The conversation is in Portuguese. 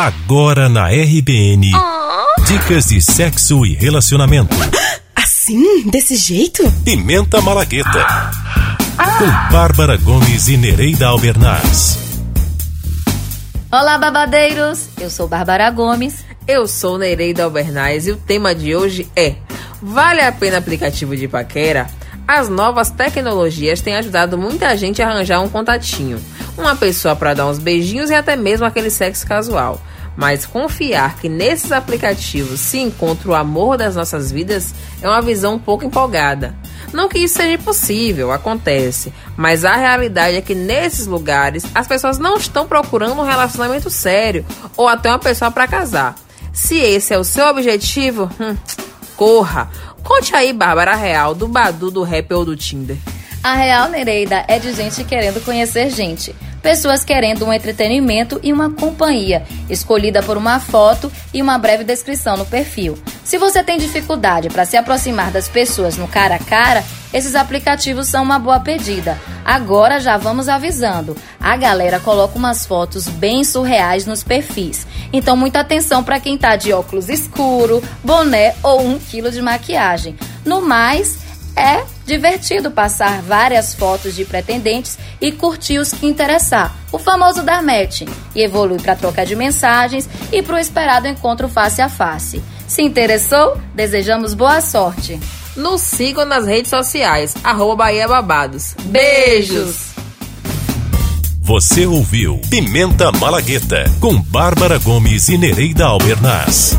Agora na RBN. Oh. Dicas de sexo e relacionamento. Assim? Desse jeito? Pimenta Malagueta. Ah. Com Bárbara Gomes e Nereida Albernaz. Olá, babadeiros! Eu sou Bárbara Gomes. Eu sou Nereida Albernaz e o tema de hoje é: Vale a pena aplicativo de paquera? As novas tecnologias têm ajudado muita gente a arranjar um contatinho, uma pessoa para dar uns beijinhos e até mesmo aquele sexo casual. Mas confiar que nesses aplicativos se encontra o amor das nossas vidas é uma visão um pouco empolgada. Não que isso seja impossível, acontece, mas a realidade é que nesses lugares as pessoas não estão procurando um relacionamento sério ou até uma pessoa para casar. Se esse é o seu objetivo, hum, corra! Conte aí, Bárbara Real, do Badu, do Rap ou do Tinder. A Real Nereida é de gente querendo conhecer gente. Pessoas querendo um entretenimento e uma companhia, escolhida por uma foto e uma breve descrição no perfil. Se você tem dificuldade para se aproximar das pessoas no cara a cara, esses aplicativos são uma boa pedida. Agora já vamos avisando. A galera coloca umas fotos bem surreais nos perfis. Então muita atenção para quem tá de óculos escuro, boné ou um quilo de maquiagem. No mais, é divertido passar várias fotos de pretendentes e curtir os que interessar, o famoso dar matching, e evolui para troca de mensagens e para o esperado encontro face a face. Se interessou? Desejamos boa sorte! Nos sigam nas redes sociais, arroba Bahia Babados. Beijos! Você ouviu Pimenta Malagueta com Bárbara Gomes e Nereida Albernaz.